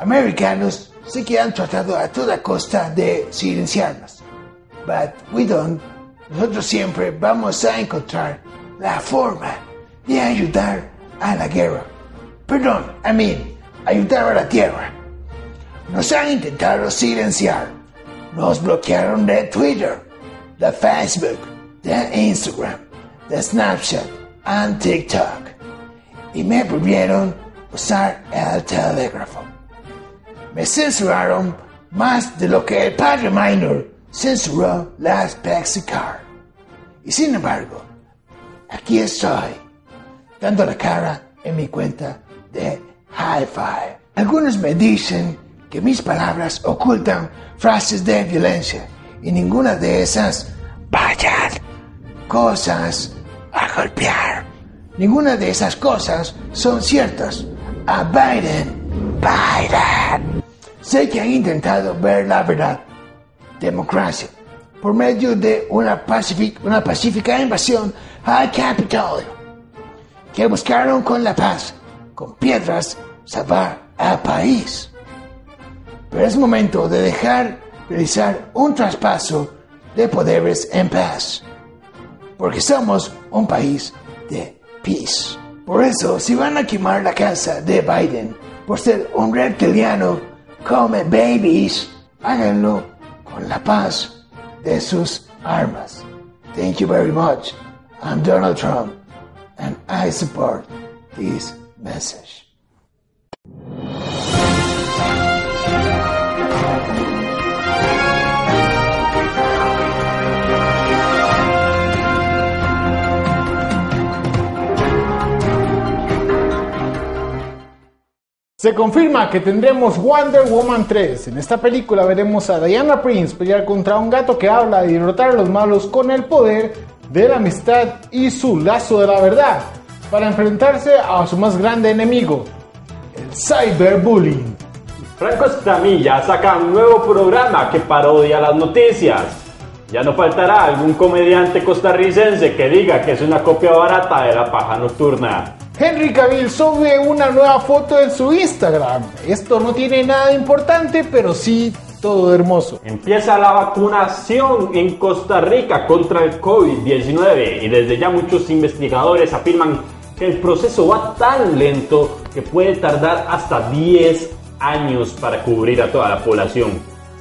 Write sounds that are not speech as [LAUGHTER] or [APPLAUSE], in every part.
americanos sí que han tratado a toda costa de silenciarnos. But we don't. Nosotros siempre vamos a encontrar la forma de ayudar a la guerra. Perdón, I mean, ayudar a la tierra. Nos han intentado silenciar. Nos bloquearon de Twitter, de Facebook, de Instagram, de Snapchat y TikTok. Y me prohibieron usar el telégrafo. Me censuraron más de lo que el padre Minor censuró las Pepsi Car. Y sin embargo, aquí estoy, dando la cara en mi cuenta de High Five. Algunos me dicen que mis palabras ocultan frases de violencia y ninguna de esas vayan cosas a golpear. Ninguna de esas cosas son ciertas. A Biden, Biden. Sé que han intentado ver la verdad. Democracia. Por medio de una, una pacífica invasión al Capitolio. Que buscaron con la paz, con piedras, salvar al país. Pero es momento de dejar realizar un traspaso de poderes en paz. Porque somos un país de peace. Por eso, si van a quemar la casa de Biden por ser un reptiliano come babies, háganlo con la paz de sus armas. Thank you very much. I'm Donald Trump, and I support this message. Se confirma que tendremos Wonder Woman 3. En esta película veremos a Diana Prince pelear contra un gato que habla y derrotar a los malos con el poder de la amistad y su lazo de la verdad para enfrentarse a su más grande enemigo, el cyberbullying. Franco Estamilla saca un nuevo programa que parodia las noticias. Ya no faltará algún comediante costarricense que diga que es una copia barata de la paja nocturna. Henry Cavill sube una nueva foto en su Instagram. Esto no tiene nada importante, pero sí todo hermoso. Empieza la vacunación en Costa Rica contra el COVID-19 y desde ya muchos investigadores afirman que el proceso va tan lento que puede tardar hasta 10 años para cubrir a toda la población.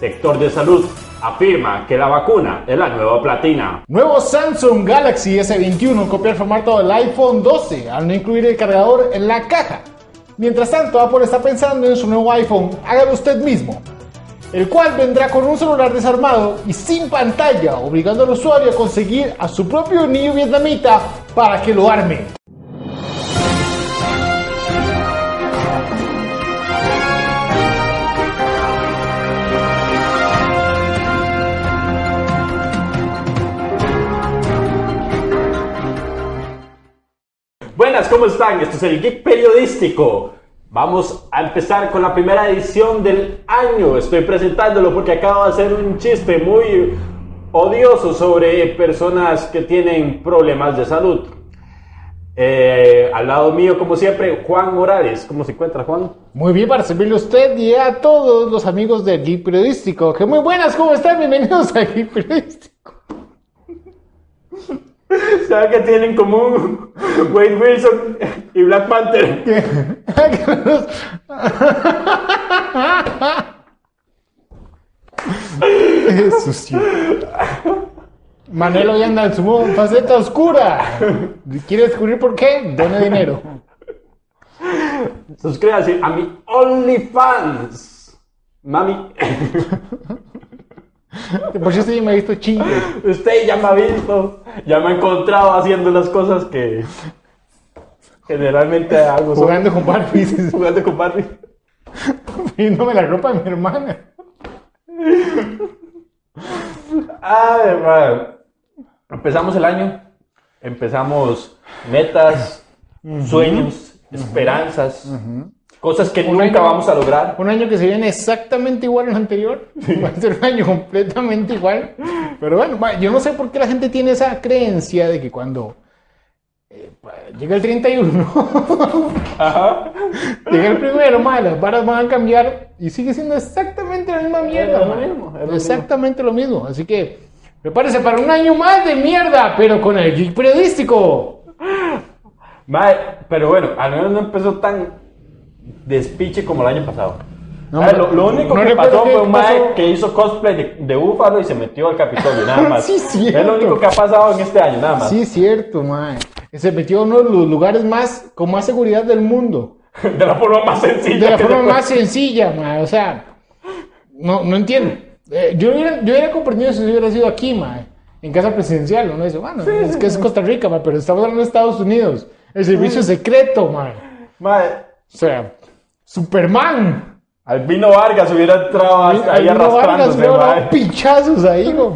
Sector de salud afirma que la vacuna es la nueva platina. Nuevo Samsung Galaxy S21 copia el formato del iPhone 12 al no incluir el cargador en la caja. Mientras tanto, Apple está pensando en su nuevo iPhone, hágalo usted mismo, el cual vendrá con un celular desarmado y sin pantalla, obligando al usuario a conseguir a su propio niño vietnamita para que lo arme. Buenas, ¿cómo están? Esto es el Geek Periodístico. Vamos a empezar con la primera edición del año. Estoy presentándolo porque acabo de hacer un chiste muy odioso sobre personas que tienen problemas de salud. Eh, al lado mío, como siempre, Juan Morales. ¿Cómo se encuentra, Juan? Muy bien, para servirle a usted y a todos los amigos del Geek Periodístico. Que muy buenas, ¿cómo están? Bienvenidos al Geek Periodístico. [LAUGHS] ¿Sabes qué tienen en común Wade Wilson y Black Panther? [LAUGHS] es sucio. Manelo ya anda en su faceta oscura. ¿Quiere descubrir por qué? Done dinero. Suscríbase a mi OnlyFans. Mami. Por si usted me ha visto chingue. Usted ya me ha visto, ya me ha encontrado haciendo las cosas que generalmente hago. Jugando con Barbie. Jugando con Barbie. [LAUGHS] Poniéndome la ropa de mi hermana. Ay, Empezamos el año, empezamos metas, sueños, esperanzas. Cosas que nunca vamos a lograr. Un año que se viene exactamente igual al anterior. [LAUGHS] Va a ser un año completamente igual. Pero bueno, yo no sé por qué la gente tiene esa creencia de que cuando eh, llega el 31, [LAUGHS] Ajá. llega el primero, mae, las varas van a cambiar y sigue siendo exactamente la misma mierda, lo mismo, lo exactamente lo mismo. Así que prepárese para un año más de mierda, pero con el geek periodístico. Mae, pero bueno, al menos no empezó tan despiche como el año pasado. No, ver, lo, lo único no que pasó fue un mae que hizo cosplay de, de búfalo y se metió al Capitolio, nada [LAUGHS] más. Sí, cierto. Es lo único que ha pasado en este año, nada más. Sí, cierto, mae. Se metió en uno de los lugares más con más seguridad del mundo. [LAUGHS] De la forma más sencilla. De la forma más sencilla, mae. O sea, no, no entiendo. Eh, yo, hubiera, yo hubiera comprendido si hubiera sido aquí, mae. En casa presidencial, uno dice, bueno, es que es Costa Rica, mae, pero estamos hablando de Estados Unidos. El servicio secreto, mae. Mae, O sea, Superman. Albino Vargas hubiera entrado ahí Albino Vargas mae. dando pichazos ahí, güey.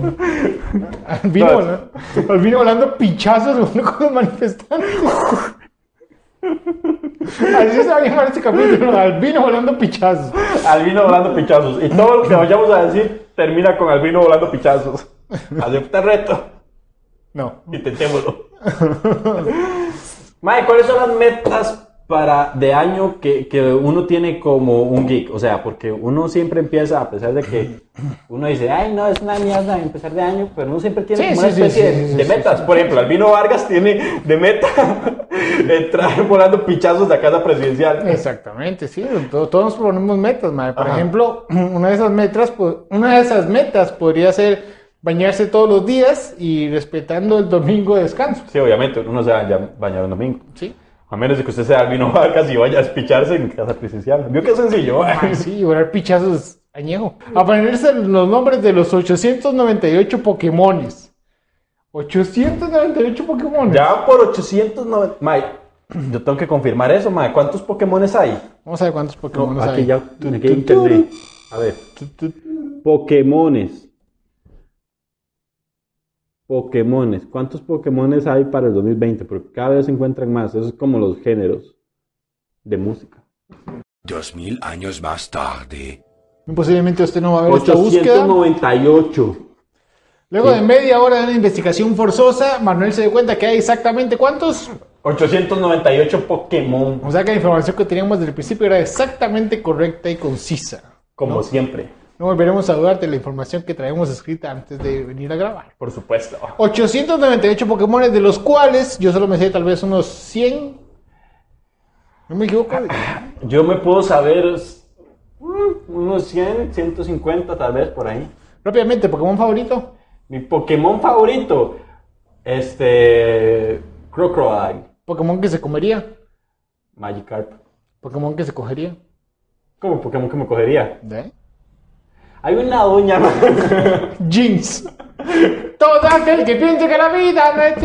Albino, No. volando, Albino volando pichazos con los manifestantes. Así se va a llamar este capítulo, Albino volando pichazos. Albino volando pichazos. Y todo lo que vayamos a decir termina con Albino volando pichazos. Acepta el reto. No. Intentémoslo. Mae, ¿cuáles son las metas para de año que, que uno tiene como un geek? O sea, porque uno siempre empieza, a pesar de que uno dice, ay, no, es una mierda empezar de año, pero uno siempre tiene Sí, como sí, una especie sí, de, de metas. Por ejemplo, Albino Vargas tiene de meta [LAUGHS] entrar volando pichazos de la casa presidencial. Exactamente, sí. to- Todos nos ponemos metas, madre. Por Ajá. ejemplo, [CLEARS THROAT] una de esas metas, pues, una de esas metas podría ser bañarse todos los días y respetando el domingo de descanso. Sí, obviamente, uno no se va a bañar un domingo. Sí. A menos de que usted sea Albino Vargas y vaya a despicharse en casa presidencial. ¿Vio qué sencillo? Ay, sí, llorar pichazos añejo. Aprenderse los nombres de los 898 Pokémones. 898 Pokémones. Ya por 890. Mae, yo tengo que confirmar eso, mae. ¿Cuántos Pokémones hay? Vamos a ver cuántos Pokémones aquí hay. ya aquí internet. A ver. Pokémones. Pokémones. ¿Cuántos Pokémones hay para el 2020? Porque cada vez se encuentran más. Eso es como los géneros de música. Dos mil años más tarde. Posiblemente usted no va a ver esta búsqueda. 898. Luego de media hora de una investigación forzosa, Manuel se dio cuenta que hay exactamente cuántos. 898 Pokémon. O sea que la información que teníamos desde el principio era exactamente correcta y concisa. Como siempre. No volveremos a dudar de la información que traemos escrita antes de venir a grabar. Por supuesto. 898 Pokémon, de los cuales yo solo me sé tal vez unos 100. No me equivoco. [CLEARS THROAT] Yo me puedo saber mm, unos 100, 150 tal vez por ahí. Rápidamente, Pokémon favorito. Mi Pokémon favorito, este, Crocodile, Pokémon que se comería. Magikarp. Pokémon que se cogería. ¿Cómo Pokémon que me cogería? ¿De? Hay una doña, Jinx. Todo aquel que piense que la vida no es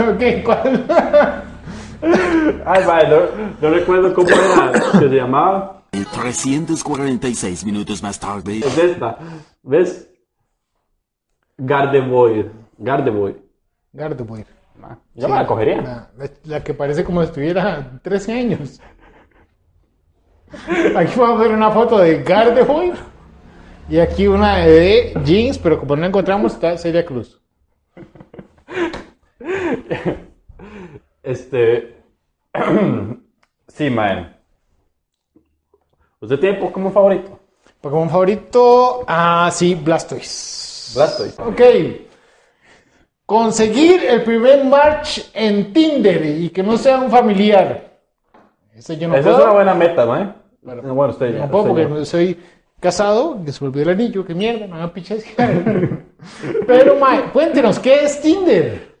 ok, ¿cuál? [LAUGHS] Ay, vale, no, no recuerdo cómo era que se llamaba. 346 minutos más tarde. Es esta, ¿ves? Gardevoir, Gardevoir. Gardevoir. Yo me la cogería. La, la- la que parece como si estuviera 13 años. Aquí vamos a ver una foto de Gardevoir. Y aquí una de Jeans, pero como no la encontramos, está Celia Cruz. [LAUGHS] Este. [CLEARS THROAT] sí, man. ¿Usted tiene Pokémon favorito? Pokémon favorito, ah, sí, Blastoise. Blastoise. Ok. Conseguir el primer match en Tinder y que no sea un familiar. Ese yo no Esa puedo. es una buena meta, man. Bueno, usted ya. No puedo porque ya. soy casado, que se me olvidó el anillo, qué mierda, no me piches. [LAUGHS] Pero, Mae, cuéntenos, ¿qué es Tinder?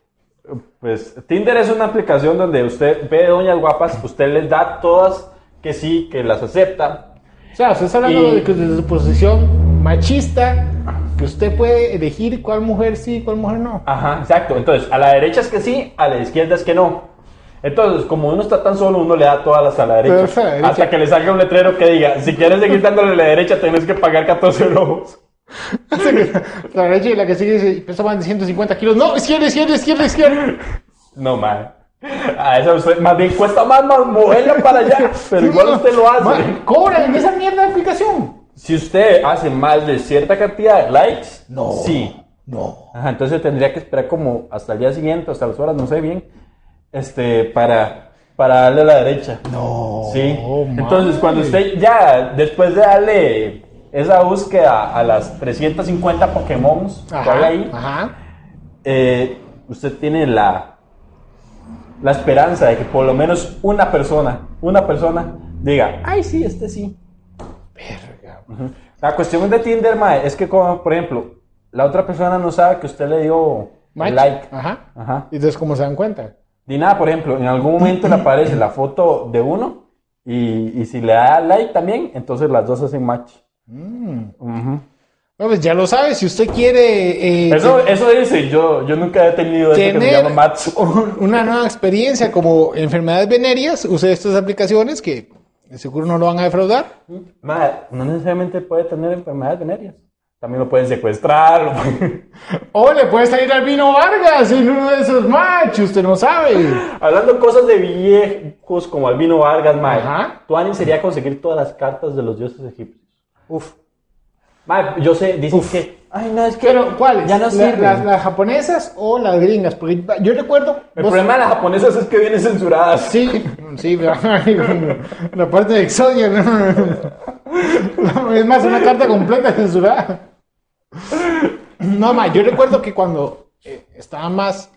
Pues Tinder es una aplicación donde usted ve doñas guapas, usted les da todas que sí, que las acepta. O sea, usted está hablando Y- de que desde su posición machista, que usted puede elegir cuál mujer sí y cuál mujer no. Ajá, exacto. Entonces, a la derecha es que sí, a la izquierda es que no. Entonces, como uno está tan solo, uno le da todas las a la derecha. Pero, a la derecha. Hasta que le salga un letrero que diga, si quieres seguir dándole a la derecha, tienes que pagar 14 robos. La derecha y la que sigue dice, pesa más de 150 kilos. No, izquierda, izquierda, izquierda, izquierda. No, mae. A esa usted, más bien cuesta más, más moverla para allá, pero igual usted lo hace. Man, cobra en esa mierda de aplicación. Si usted hace más de cierta cantidad de likes, No. sí. No. Ajá, entonces tendría que esperar como hasta el día siguiente, hasta las horas, no sé bien, este, para, para darle a la derecha. No. Sí. madre. Entonces, cuando usted ya, después de darle esa búsqueda a las 350 Pokémon que hay ahí, ajá. eh, usted tiene la, la esperanza de que por lo menos una persona, una persona diga, ay, sí, este sí. Verga. La cuestión de Tinder, mae, es que, como, por ejemplo, la otra persona no sabe que usted le dio Match. like. Ajá. Ajá. Y entonces, ¿cómo se dan cuenta? Ni nada, por ejemplo, en algún momento le [CLEARS THROAT] aparece la foto de uno y, y si le da like también, entonces las dos hacen match. No, pues ya lo sabe, si usted quiere eh, Eso, eso dice, yo, yo nunca he tenido eso que se llama un- [LAUGHS] una nueva experiencia como enfermedades venéreas, use estas aplicaciones que seguro no lo van a defraudar. Mae, no necesariamente puede tener enfermedades venéreas. También lo pueden secuestrar. [LAUGHS] O le puede salir al vino Vargas en uno de esos match, usted no sabe. [LAUGHS] Hablando cosas de viejos como Albino Vargas, mae. Ajá. Tu ánimo sería conseguir todas las cartas de los dioses egipcios. Uf. Yo sé, dicen que... Ay, no, es que... Pero, ¿cuáles? Ya no La- sirven. las, las japonesas o las gringas? Porque yo recuerdo. El vos- problema de las japonesas es que vienen censuradas. Sí, sí, pero la parte de Exodia. ¿no? Es más, una carta completa censurada. No, ma, yo recuerdo que cuando eh, estaba más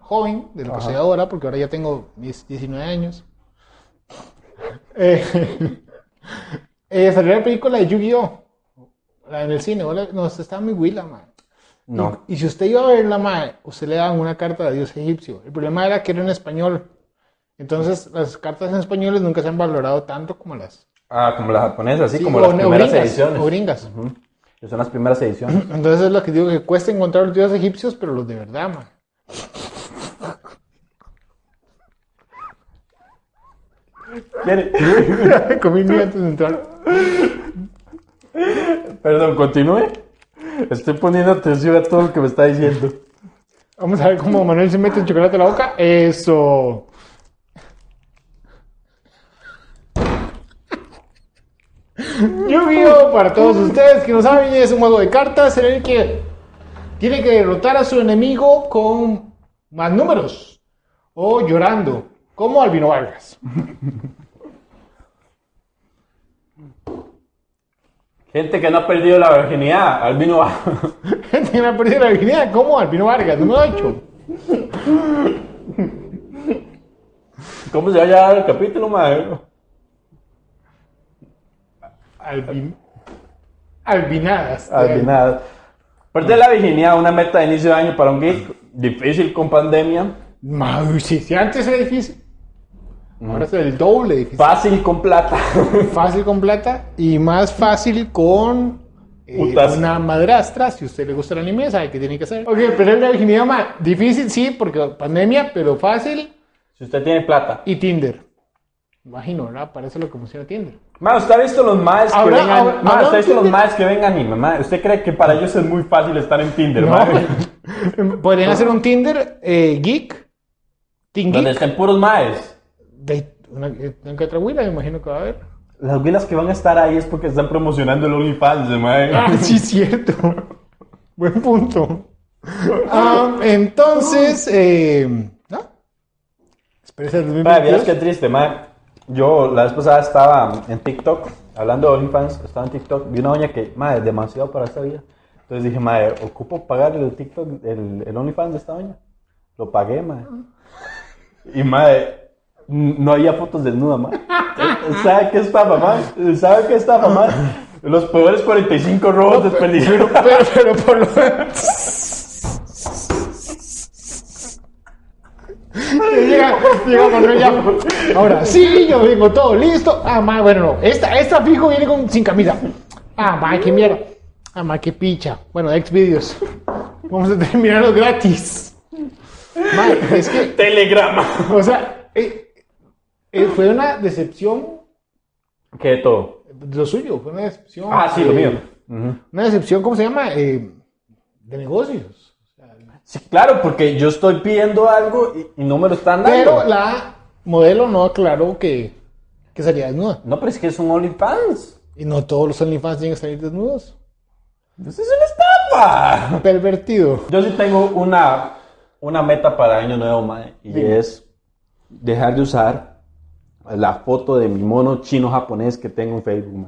joven de lo que soy ahora, porque ahora ya tengo mis 19 años, eh, eh, salió la película de Yu-Gi-Oh! En el cine, ¿o la- no, estaba muy huila, ma. No. Y, y si usted iba a verla, ma, usted le daban una carta de dios egipcio. El problema era que era en español. Entonces, las cartas en español nunca se han valorado tanto como las Ah, como las japonesas, Sí, como o- las o primeras gringas, ediciones. o gringas. Son las primeras ediciones. [CLEARS THROAT] Entonces es lo que digo que cuesta encontrar los dioses egipcios, pero los de verdad, man. [LAUGHS] Comí antes de entrar. Perdón, continúe. Estoy poniendo atención a todo lo que me está diciendo. Vamos a ver cómo Manuel se mete el chocolate en la boca. Eso. Yu-Gi-Oh! para todos ustedes que no saben, es un juego de cartas en el que tiene que derrotar a su enemigo con más números o llorando, como Albino Vargas. Gente que no ha perdido la virginidad, Albino va. [LAUGHS] Gente que me ha perdido la virginidad, como Albino Vargas, número 8. ¿Cómo se va a llamar el capítulo, madre? Albin... Albinadas. Albinada. Perder la virginidad, una meta de inicio de año para un geek. Difícil con pandemia. Si, si antes era difícil, ahora es el doble difícil. Fácil con plata. [LAUGHS] Fácil con plata y más fácil con eh, una madrastra. Si a usted le gusta el anime, sabe qué tiene que hacer. Ok, pero la virginidad más difícil, sí, porque pandemia, pero fácil si usted tiene plata. y Tinder. Imagino, ¿verdad? Parece lo que funciona Tinder. Ma, ¿usted ha visto los maes que Ahora- ven anime? ahora- Ma, ahora ¿usted ha visto los maes que ven anime? Ma? ¿Usted cree que para ellos es muy fácil estar en Tinder, No. ma? [LAUGHS] Podrían hacer un Tinder eh, geek. Teen Donde geek. estén puros maes. De, una, que otra huila, me imagino que va a haber. Las huilas que van a estar ahí es porque están promocionando el OnlyFans, mae. Ah, [LAUGHS] sí, cierto. Buen punto. Ah, entonces, eh, ¿no? 2022. qué triste, ma. Yo la vez pasada estaba en TikTok, hablando de OnlyFans, estaba en TikTok, vi una doña que, ma, es demasiado para esta vida. Entonces dije, ma, ocupo pagar el TikTok, el, el OnlyFans de esta doña. Lo pagué, ma. Y, ma, no había fotos desnuda, ma. ¿Sabe qué estafa, ma? ¿Sabe qué estafa, ma? Los peores 45 robos desperdiciados. [LAUGHS] Pero, pero por lo Llega, llega Manuel ya. Ahora sí, yo vengo todo listo. Ah, ma, bueno, no. Esta, esta fijo viene con, sin camisa. Ah, ma, qué mierda. Ah, ma, qué picha. Bueno, ex videos. Vamos a terminarlo gratis. Ma, es que, Telegrama. o sea, eh, eh, fue una decepción ¿Qué de todo? lo suyo, fue una decepción. Ah, sí, lo eh, mío. Una decepción, ¿cómo se llama? Eh, de negocios. Sí, claro, porque yo estoy pidiendo algo y, y no me lo están dando. Pero la modelo no aclaró que, que salía desnuda. No, pero es que es un OnlyFans. Y no todos los OnlyFans tienen que salir desnudos. Pues es una estafa. Pervertido. Yo sí tengo una, una meta para Año Nuevo, mae, y es dejar de usar la foto de mi mono chino japonés que tengo en Facebook.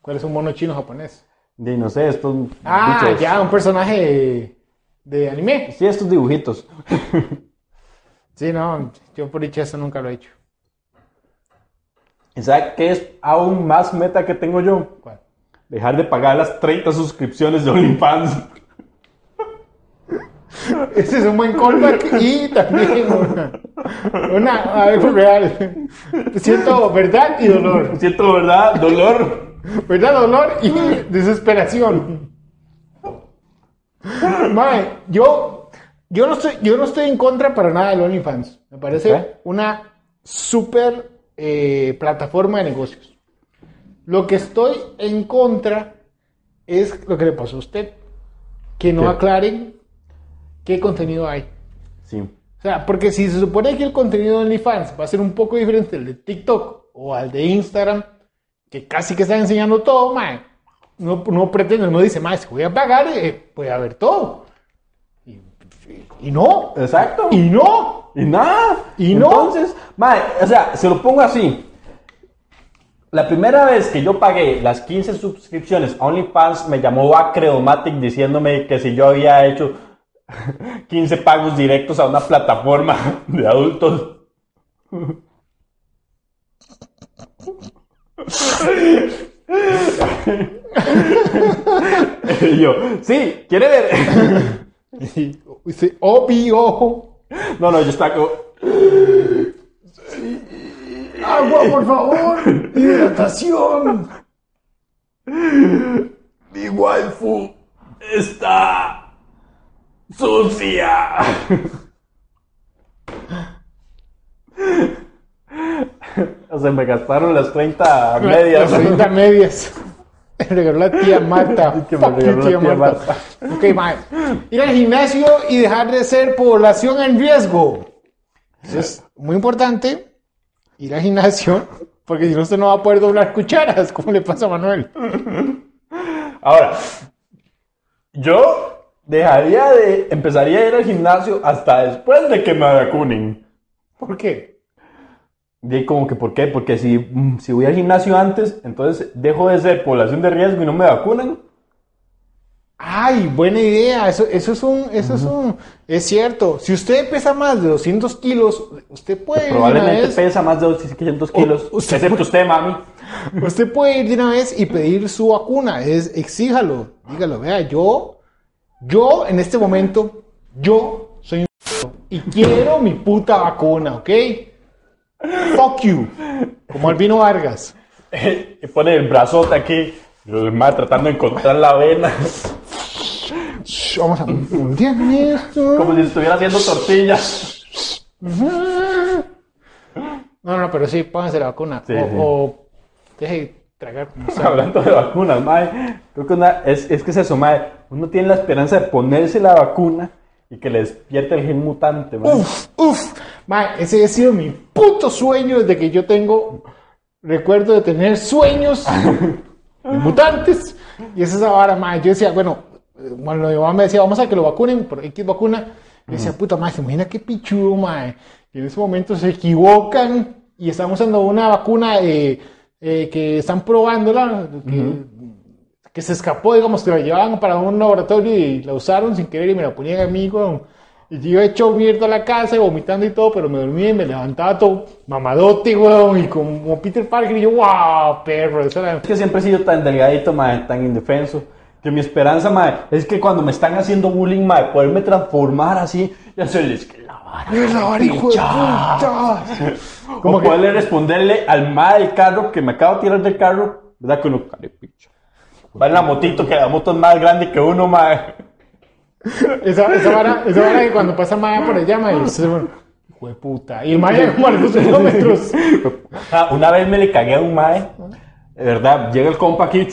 ¿Cuál es un mono chino japonés? Y no sé, estos Ah, bichos. ya, un personaje de, de anime. Sí, estos dibujitos. [LAUGHS] Sí, no, yo por dicho eso nunca lo he hecho. ¿Y sabe qué es aún más meta que tengo yo? ¿Cuál? Dejar de pagar las 30 suscripciones de OnlyFans. Ese es un buen callback y también una, una algo real. Siento verdad y dolor. Siento, ¿verdad? Dolor. ¿Verdad? Dolor y desesperación. Mae, yo, yo, no estoy, yo no estoy en contra para nada del OnlyFans. Me parece Ok. una super eh, plataforma de negocios. Lo que estoy en contra es lo que le pasó a usted. Que no ¿Qué? aclaren qué contenido hay. Sí. O sea, porque si se supone que el contenido de OnlyFans va a ser un poco diferente al de TikTok o al de Instagram, que casi que están enseñando todo, mae, no, no pretende, no dice, mae, si voy a pagar, eh, puede haber todo. Y, y no, Exacto. y no. Y nada. Y no. Entonces, mae, o sea, se lo pongo así. La primera vez que yo pagué las 15 suscripciones a OnlyFans, me llamó Acredomatic diciéndome que si yo había hecho [LAUGHS] 15 pagos directos a una plataforma de adultos. [LAUGHS] y yo, sí, ¿quiere ver? [LAUGHS] Y dice, obvio. No, no, yo estaba como... ¡Agua, por favor! ¡Hidratación! Mi waifu está sucia. O sea, me gastaron las 30 medias. Las 30 medias. Me regaló la tía Marta. [LAUGHS] Que me Fuck regaló you, la tía Marta. Ok, mae. Ir al gimnasio y dejar de ser población en riesgo. Eso es muy importante. Ir al gimnasio. Porque si no, usted no va a poder doblar cucharas, como le pasa a Manuel. Ahora, yo dejaría de, empezaría a ir al gimnasio hasta después de que me vacunen. ¿Por qué? Ahí como que, ¿por qué? Porque si, mm, si voy al gimnasio antes, entonces dejo de ser población de riesgo y no me vacunan. Ay, buena idea. Eso, eso es un, eso es un, es cierto. Si usted pesa más de 200 kilos, usted puede de Probablemente vez- pesa más de 200 kilos. O- usted excepto puede- usted, mami. Usted puede ir de una vez y pedir su vacuna. Es, exíjalo. Dígalo, vea, yo, yo en este momento, yo soy un [LAUGHS] y quiero mi puta vacuna, ¿ok? Fuck you. Como Albino Vargas. [LAUGHS] y pone el brazote aquí. Demás tratando de encontrar la vena. Vamos a esto. como si estuviera haciendo tortillas. No, no, pero sí, pónganse la vacuna. Sí, o, sí. o deje de tragar. [LAUGHS] Hablando de vacunas, mae. Creo que una- es, es que es eso, mae. Uno tiene la esperanza de ponerse la vacuna y que le despierte el gen mutante, mae. Uf, uf. Mae, ese ha sido mi puto sueño desde que yo tengo recuerdo de tener sueños [LAUGHS] de mutantes. Y esa es esa vara, mae. Yo decía, bueno, cuando mi mamá me decía, vamos a que lo vacunen por X vacuna. Yo decía, puta madre, se imagina qué pichudo, mae. Y en ese momento se equivocan y están usando una vacuna eh, eh, que están probándola, que, que se escapó, digamos, que la llevaban para un laboratorio y la usaron sin querer y me la ponían a mí, weón. Y yo he hecho mierda a la casa, vomitando y todo, pero me dormía y me levantaba todo mamadote, weón, y como Peter Parker, y yo, wow, perro, eso era... Es que siempre he sido tan delgadito, mae, tan indefenso. Que mi esperanza, mae, es que cuando me están haciendo bullying, mae, poderme transformar así y hacerles que la vara. ¡La vara, hijo de puta! Como que- poderle responderle al mae del carro que me acabo de tirar del carro, ¿verdad? Que uno, carepicha. Va en la motito, que la moto es más grande que uno, mae. Esa, esa vara, esa vara que cuando pasa Maya por allá, mae, bueno, hijo de puta. Y el Maya como a los dos kilómetros. Una vez me le cagué a un mae, de verdad, llega el compa aquí,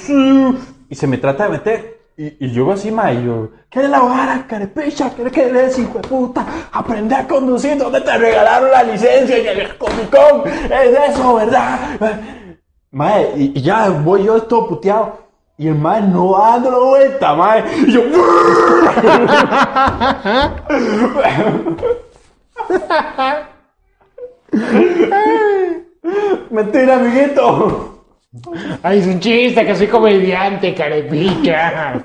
y se me trata de meter. Y, y yo así, mae, y yo, ¿qué es la vara, carepicha? ¿Qué qué eres, hijo de puta? Aprende a conducir, ¿dónde te regalaron la licencia? Y el Comic Con, es eso, ¿verdad? Mae, y, y ya voy yo todo puteado. Y el mae no dando vuelta, mae. Y yo, [LAUGHS] mentira, amiguito. Ay, es un chiste, que soy comediante, carepicha.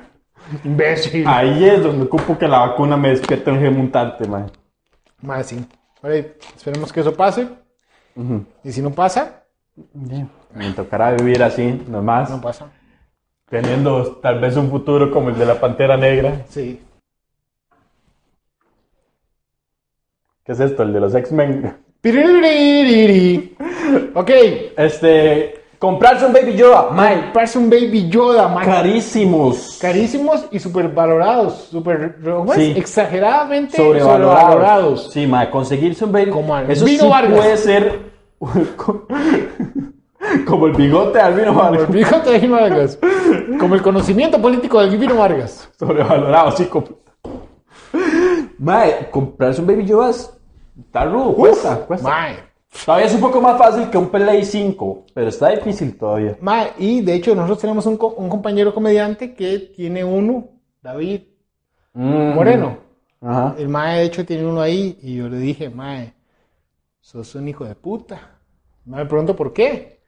Imbécil. Ahí es donde ocupo que la vacuna me despierte el gen mutante, mae. Más sí. Ahora, esperemos que eso pase. Y si no pasa, Me tocará vivir así, nomás. no pasa. Teniendo tal vez un futuro como el de la Pantera Negra. Sí. ¿Qué es esto? El de los X-Men. Ok. Este. Comprarse un Baby Yoda. Mae. Parece un Baby Yoda, man. Carísimos. Carísimos y super valorados. Super. Sí. Exageradamente Sobrevalorados. sobrevalorados. Sí, mae. Conseguirse un Baby. Como al Eso Vino sí Vargas. puede ser. [LAUGHS] [LAUGHS] como el bigote de Albino Como el Vargas. bigote de Gino Vargas. [LAUGHS] Como el conocimiento político de Gino Vargas. Sobrevalorado, sí. Mae, comprarse un Baby Yoda es- está rudo. Cuesta, cuesta. Mae. Todavía es un poco más fácil que un Play 5, pero está difícil todavía. Mae, y de hecho nosotros tenemos un, co- un compañero comediante que tiene uno, David Mm. Moreno. Ajá. El Mae de hecho tiene uno ahí y yo le dije, Mae, sos un hijo de puta. Mae me preguntó por qué.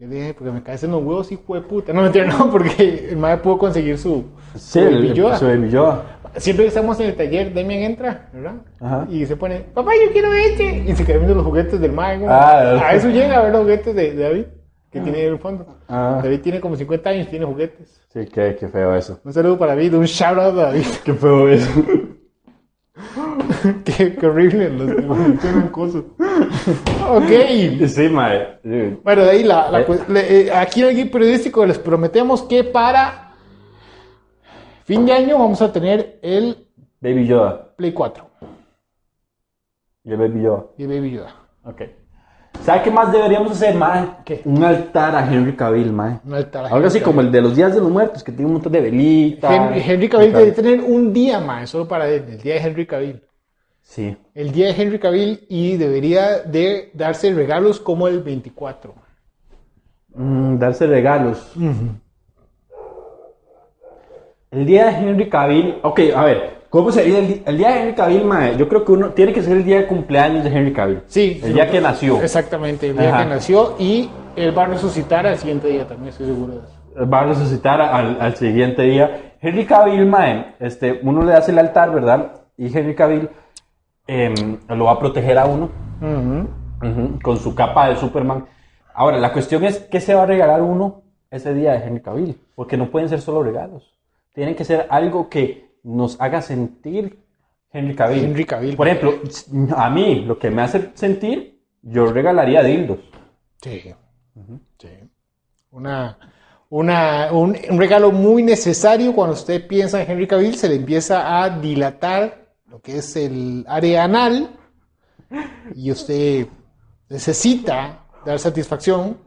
Le dije, porque me caes en los huevos, hijo de puta. No, mentira, [LAUGHS] no, porque el Mae pudo conseguir su, Sí, el, Yoda. su Baby Yoda. Siempre que estamos en el taller, Demian entra, ¿verdad? Ajá. Y se pone, papá, yo quiero este. Y se queda viendo los juguetes del Mae. Ah, a eso llega a ver los juguetes de, de David, que tiene en el fondo. Ah. David tiene como 50 años, tiene juguetes. Sí, qué, qué feo eso. Un saludo para David, un shout out a David. Qué feo eso. [LAUGHS] qué, [LAUGHS] qué horrible, los que mencionan cosas. ok. Sí, mae. Sí. Bueno, de ahí la, la Eh. le- eh, aquí en el guía periodístico les prometemos que para fin de año vamos a tener el Baby Yoda. Play 4 Y el Baby Yoda. y Baby Yoda. Ok. ¿Sabe qué más deberíamos hacer, mae? ¿Qué? Un altar a Henry Cavill, mae. Un altar a Algo así Henry como el de los días de los muertos, que tiene un montón de velitas. Henry, Henry Cavill debe tener un día más, solo para él, el día de Henry Cavill. Sí. El día de Henry Cavill y debería de darse regalos como el 24. Mm, darse regalos. El día de Henry Cavill. Ok, a ver. ¿Cómo sería el, el día de Henry Cavill, mae? Yo creo que uno tiene que ser el día de cumpleaños de Henry Cavill. Sí. El día que nació. Exactamente, el día Ajá. que nació y él va a resucitar al siguiente día también, estoy seguro de eso. Va a resucitar al, al siguiente día. Henry Cavill, mae, este, uno le hace el altar, ¿verdad? Y Henry Cavill em, lo va a proteger a uno con su capa de Superman. Ahora, la cuestión es, ¿qué se va a regalar uno ese día de Henry Cavill? Porque no pueden ser solo regalos. Tienen que ser algo que nos haga sentir Henry Cavill. Henry Cavill. Por ejemplo, a mí, lo que me hace sentir, yo regalaría dildos. Sí. Sí. Una, una, un, un regalo muy necesario cuando usted piensa en Henry Cavill, se le empieza a dilatar lo que es el área anal y usted necesita dar satisfacción,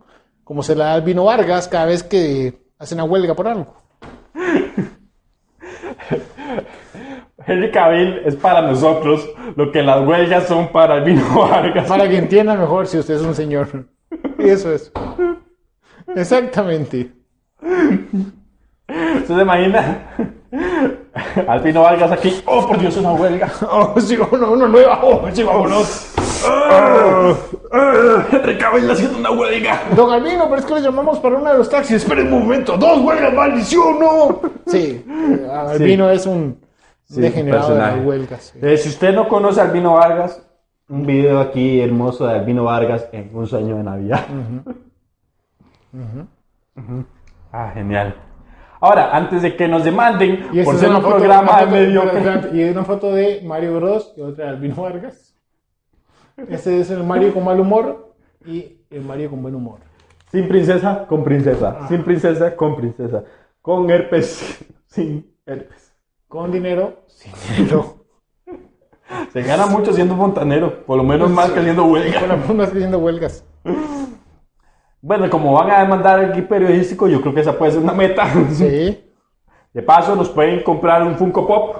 como se la da al Vino Vargas cada vez que hace una huelga por algo. [LAUGHS] Henry Cavill es para nosotros lo que las huelgas son para el vino [LAUGHS] Vargas. Para que entienda mejor si usted es un señor. [LAUGHS] Eso es. Exactamente. ¿Usted se imagina? [LAUGHS] Al Pino Vargas aquí. Oh, por Dios, una huelga. [LAUGHS] Oh, sí, uno, uno nueva. Oh, sí, vámonos. Henry Cavill haciendo una huelga. Don Albino, pero es que le llamamos para uno de los taxis. Esperen un momento. Dos huelgas, maldición, no. Sí, eh, Albino es un Sí, degenerado de las huelgas. sí. Eh, si usted no conoce a Albino Vargas, un video aquí hermoso de Albino Vargas en un sueño de Navidad. [LAUGHS] Ah, genial. Ahora, antes de que nos demanden Y por ser un programa de foto- espérate, Y una foto de Mario Bros y otra de Albino Vargas. Este es el Mario con mal humor y el Mario con buen humor. Sin princesa, con princesa. Sin princesa, con princesa. Con herpes, [LAUGHS] sin herpes. Con dinero, sin [LAUGHS] dinero. Se gana mucho siendo fontanero, por lo menos más que haciendo huelga. Con la más haciendo huelgas. Bueno, como van a demandar el equipo periodístico, yo creo que esa puede ser una meta. [LAUGHS] Sí. De paso, nos pueden comprar un Funko Pop.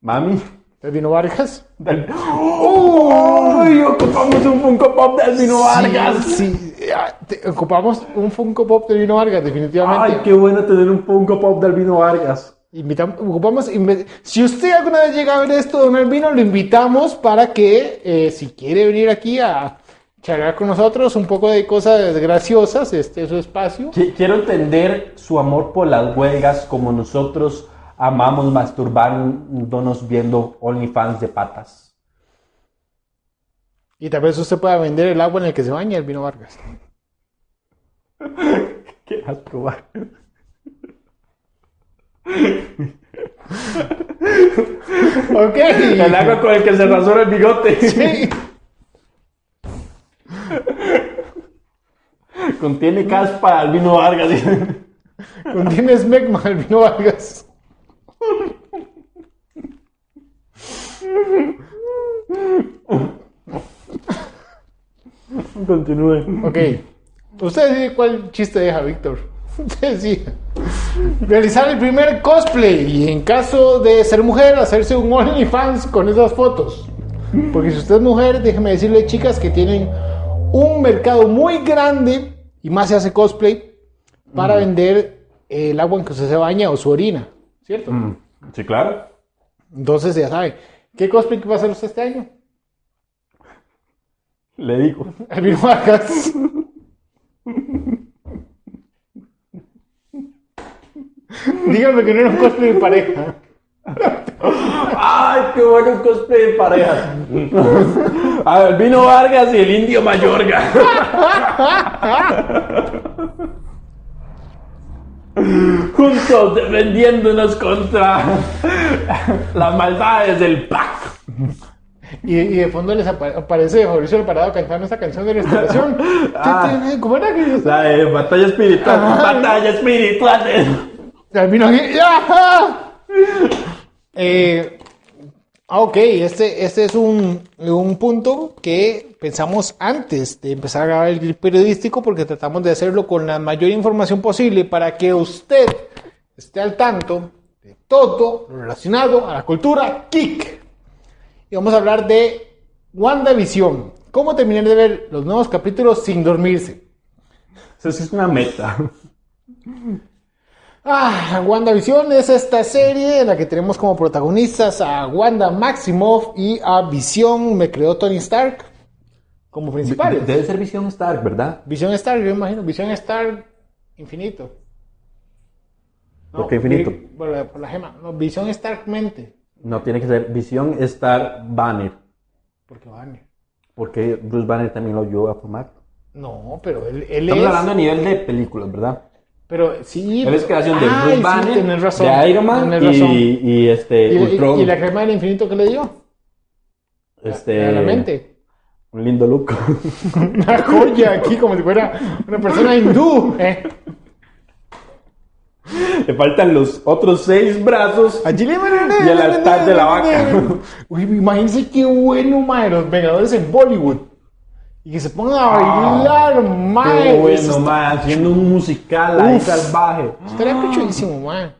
Mami. ¿El vino Vargas? Del... ¡Uy! Ocupamos un Funko Pop del Vino Vargas. Sí, sí. Ah, ocupamos un Funko Pop de vino Vargas, definitivamente. Ay, qué bueno tener un Funko Pop del Vino Vargas. Invitam- ocupamos, si usted alguna vez llega a ver esto, don Albino, lo invitamos para que, eh, si quiere venir aquí a charlar con nosotros un poco de cosas graciosas, este es su espacio. Qui- Quiero entender su amor por las huelgas como nosotros amamos masturbándonos viendo OnlyFans de patas. Y tal vez usted pueda vender el agua en el que se baña el vino Vargas. [LAUGHS] Qué asco, va. Ok. [LAUGHS] El agua con el que se rasura el bigote. Sí. [LAUGHS] Contiene caspa al vino Vargas. Contiene smegma el vino Vargas. Continúe. Ok. Usted decide cuál chiste deja, Víctor. Usted decide. Realizar el primer cosplay y en caso de ser mujer, hacerse un OnlyFans con esas fotos. Porque si usted es mujer, déjeme decirle, chicas, que tienen un mercado muy grande y más se hace cosplay para vender el agua en que usted se baña o su orina. ¿Cierto? Sí, claro. Entonces, ya sabe. ¿Qué cosplay va a hacer usted este año? Le digo. [LAUGHS] El vino Vargas. [LAUGHS] Dígame que no era un cosplay de pareja. ¡Ay, qué bueno cosplay de parejas! A ver, vino Vargas y el indio Mayorga. Juntos defendiéndonos contra las maldades del PAC. Y, y de fondo les apa- aparece Mauricio Alvarado cantando esa canción de restauración. ¿Qué [LAUGHS] Ah. ¿Cómo era que La de batalla espiritual. Ajá. Batalla espiritual. El vino aquí. ¡Ajá! Eh, ah, ok, este, este es un, un punto que pensamos antes de empezar a grabar el periodístico porque tratamos de hacerlo con la mayor información posible para que usted esté al tanto de todo lo relacionado a la cultura geek. Y vamos a hablar de WandaVision. ¿Cómo terminar de ver los nuevos capítulos sin dormirse? Eso sí es una meta. [LAUGHS] Ah, WandaVision es esta serie en la que tenemos como protagonistas a Wanda Maximoff y a Visión, me creó Tony Stark, como principales. Debe ser Visión Stark, ¿verdad? Visión Stark, yo imagino, Visión Stark infinito. ¿Por qué infinito? Por la, por la gema. No, Visión Stark mente. No, tiene que ser Visión Star Banner. Porque van. Porque Bruce Banner también lo ayudó a formar. No, pero él, él Estamos es. hablando a nivel de películas, ¿verdad? Pero sí. Él es creación de Bruce sí, Banner, razón, de Iron Man razón. y, y este ¿Y, Ultron. y- la crema del infinito que le dio? este, A la mente. Un lindo look. [LAUGHS] Una joya aquí, como si fuera una persona hindú. ¿eh? Le faltan los otros seis brazos. Allí le Y el altar de la vaca. Uy, imagínense qué bueno, mae, los Vengadores en Bollywood. Y que se pongan a bailar, mae. Ah, Qué Eso bueno, man, haciendo un musical ahí salvaje. Estaría pichudísimo, mae.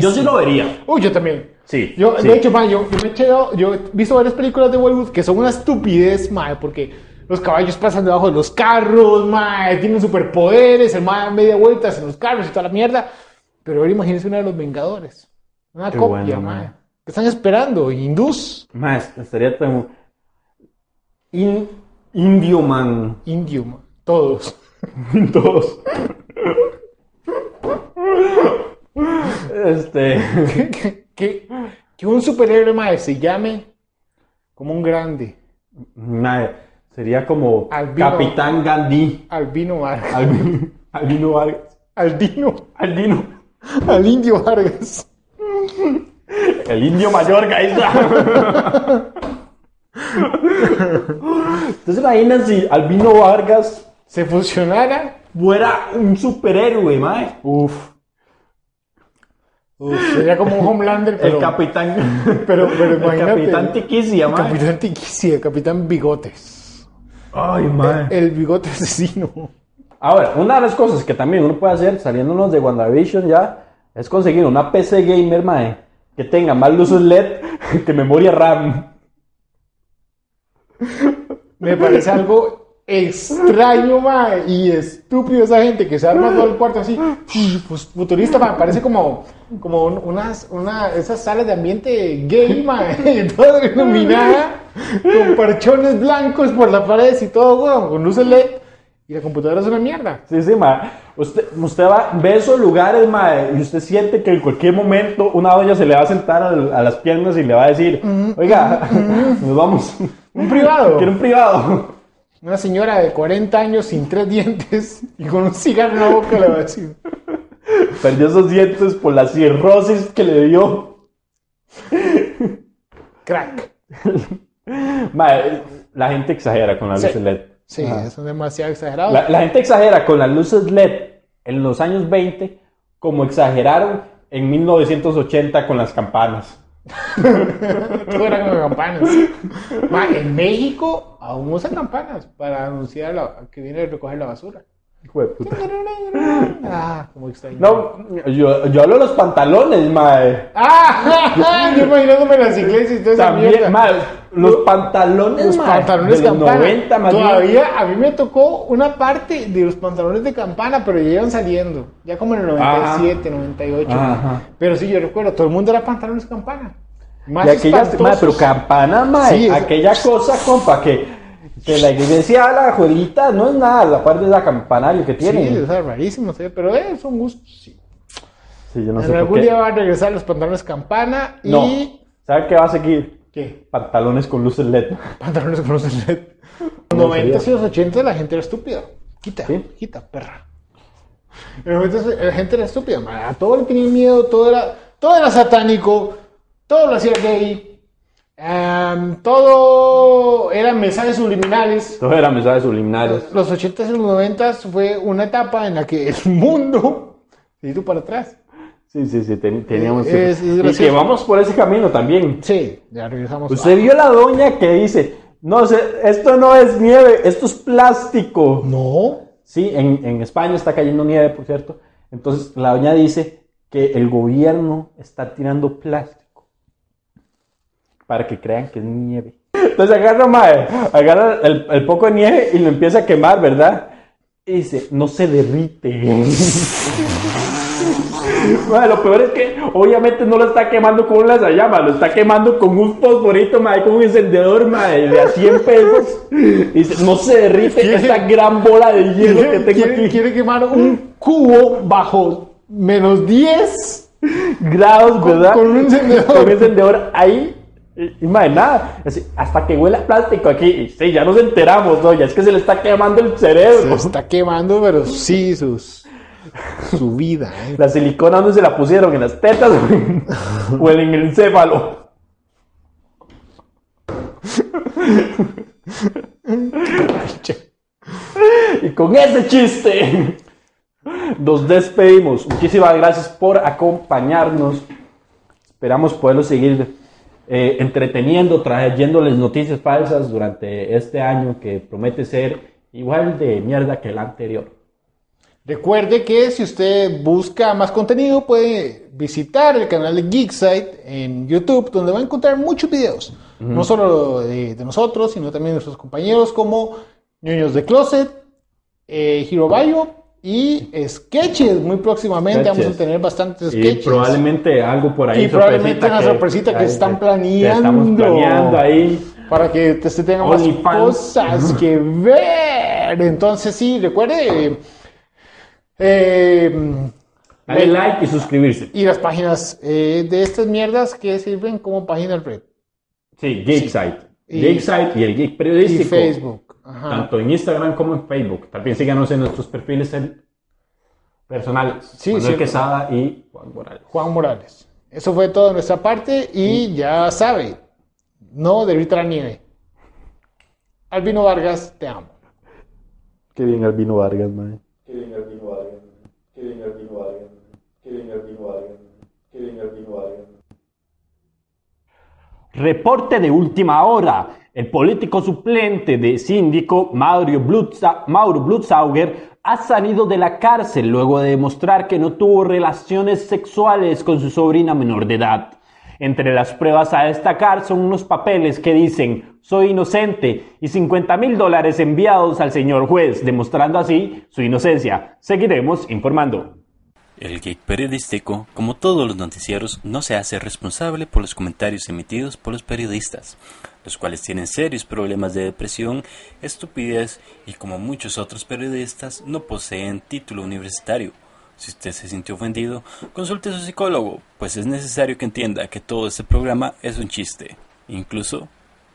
Yo sí lo vería. Uy, yo también. Sí, Yo, sí. de hecho, mae, yo, yo me he echado- yo he visto varias películas de Bollywood que son una estupidez, mae, porque los caballos pasan debajo de los carros, mae, tienen superpoderes, el mae media vueltas en los carros y toda la mierda. Pero ahora imagínense una de los Vengadores. Una Qué copia, bueno, mae. mae. ¿Qué están esperando? Hindús. Más, estaría tan. In- indio man. Indio, mae. Todos. [LAUGHS] Todos. este. que, que- que un superhéroe, mae, se llame como un grande. mae, sería como Albino. Capitán Gandhi. Albino Vargas. Albino, Albino Vargas. Aldino. Albino. Al indio Vargas. El indio mayor, ahí [LAUGHS] está. ¿Ustedes se imaginan si Albino Vargas Se fusionara. fuera un superhéroe, mae? Uf. Uf, sería como un Homelander, pero. el capitán. [LAUGHS] pero- pero el imagínate. capitán Tiquicia, mae. Capitán Tiquicia, Capitán Bigotes. Ay, mae. El bigote asesino. Ahora, una de las cosas que también uno puede hacer saliéndonos de WandaVision ya es conseguir una PC gamer, mae, que tenga más luces LED [LAUGHS] que memoria RAM. Me parece algo extraño, mae, y estúpido esa gente que se arma todo el cuarto así, pues futurista, mae, parece como, como un- unas, una, esas salas de ambiente gay, mae, [LAUGHS] toda iluminada, con parchones blancos por las paredes y todo, weón, con luces LED, y la computadora es una mierda. Sí, sí, mae. Usted, usted va, ve esos lugares, mae, y usted siente que en cualquier momento una doña se le va a sentar a, las piernas y le va a decir, oiga, [LAUGHS] nos vamos. Un privado. Quiero un privado. Una señora de 40 años sin tres dientes y con un cigarro en la boca le va a decir. Perdió esos dientes por la cirrosis que le dio. Crack. Mae, la gente exagera con las Sí. luces LED. Sí, eso es demasiado exagerado. La, la gente exagera con las luces LED en los años 20 como exageraron en 1980 con las campanas. [LAUGHS] Era con campanas. Ma, en México aún usan campanas para anunciar la- que viene a recoger la basura. Hijo de puta. Como extraño. No, yo, yo hablo de los pantalones, mae. Ah, [LAUGHS] yo imaginándome las iglesias y esa También, mae, los pantalones, Los mae, pantalones de los campana. 90, más bien. Todavía a mí me tocó una parte de los pantalones de campana, pero ya iban saliendo. Ya como en el 97, 98. Ajá. Pero sí, yo recuerdo, todo el mundo era pantalones campana. Más Y aquella, espantosos. mae, pero campana, mae, Sí, es- aquella cosa, compa, que de la iglesia a la juelita no es nada, la parte de la campanario que tiene. Sí, o sea, rarísimo, sí, pero eh, son gustos. Sí. Sí, yo no sé en por algún día van a regresar los pantalones campana y. No. ¿Sabe qué va a seguir? ¿Qué? Pantalones con luces LED. [LAUGHS] Pantalones con los LED. En los 90 y los 80 la gente era estúpida. Quita, ¿Sí? quita, perra. En los 90 la gente era estúpida, man. Todo le tenía miedo, todo era, todo era satánico, todo lo hacía gay. Em, todo eran mensajes subliminales. Todo era mensajes subliminales. Los 80s y los 90 fue una etapa en la que el [LAUGHS] mundo se hizo para atrás. Sí, sí, sí, ten- teníamos... Es- es y que vamos por ese camino también. Sí, ya regresamos. Usted vio la doña que dice, no sé, esto no es nieve, esto es plástico. No. Sí, en, en España está cayendo nieve, por cierto. Entonces la doña dice que el gobierno está tirando plástico para que crean que es nieve. Entonces agarra, mae, agarra el, el poco de nieve y lo empieza a quemar, ¿verdad? Y dice, no se derrite. [LAUGHS] Lo peor es que obviamente no lo está quemando con un lanzallamas, lo está quemando con un fosforito, mae, con un encendedor, mae, de a 100 pesos. Y dice, no se derrite ¿Quiere- esta gran bola de hielo que tengo quiere- aquí. quiere quemar un cubo bajo menos 10 grados, Con- ¿verdad? con un encendedor. Con un encendedor ahí. Y, y, mae, nada, así, hasta que huele a plástico aquí. Y sí, ya nos enteramos, ¿no? Ya es que se le está quemando el Se cerebro. está quemando, pero sí, sus, su vida. ¿eh? La silicona, ¿dónde se la pusieron? ¿En las tetas o en el encéfalo? Y con ese chiste nos despedimos. Muchísimas gracias por acompañarnos. Esperamos poderlos seguir eh, entreteniendo, trayéndoles noticias falsas durante este año que promete ser igual de mierda que el anterior. Recuerde que si usted busca más contenido, puede visitar el canal de Geeksite en YouTube, donde va a encontrar muchos videos. No solo de, de nosotros, sino también de nuestros compañeros como Niños de Closet, eh, Hiro Bayo y sketches. Muy próximamente vamos a tener bastantes Y sketches. probablemente algo por ahí. Y probablemente una sorpresita que ahí están que estamos planeando. planeando ahí. Para que usted tenga más cosas que ver. Entonces, sí, recuerde. eh, Dale like y suscribirse. y las páginas eh, de estas mierdas que sirven como páginas red. Sí, Geeksite. Y- Geeksite y el Geek Y Periodístico. Facebook. Ajá. Tanto en Instagram como en Facebook. También síganos en nuestros perfiles en- personales. Sí, Manuel sí. Quesada y Juan Morales. Juan Morales. Eso fue todo de nuestra parte y ya sabe, no derrita la nieve. Albino Vargas, te amo. Qué bien Albino Vargas, man. Qué bien Albino Vargas. Qué bien Albino Vargas. Qué bien Albino Vargas. Qué bien Albino Vargas. Reporte de última hora. El político suplente de síndico Mauro, Blutza- Mauro Blutsauger ha salido de la cárcel luego de demostrar que no tuvo relaciones sexuales con su sobrina menor de edad. Entre las pruebas a destacar son unos papeles que dicen soy inocente y 50 mil dólares enviados al señor juez, demostrando así su inocencia. Seguiremos informando. El geek periodístico, como todos los noticieros, no se hace responsable por los comentarios emitidos por los periodistas, los cuales tienen serios problemas de depresión, estupidez y como muchos otros periodistas no poseen título universitario. Si usted se sintió ofendido, consulte a su psicólogo, pues es necesario que entienda que todo este programa es un chiste, incluso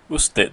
usted.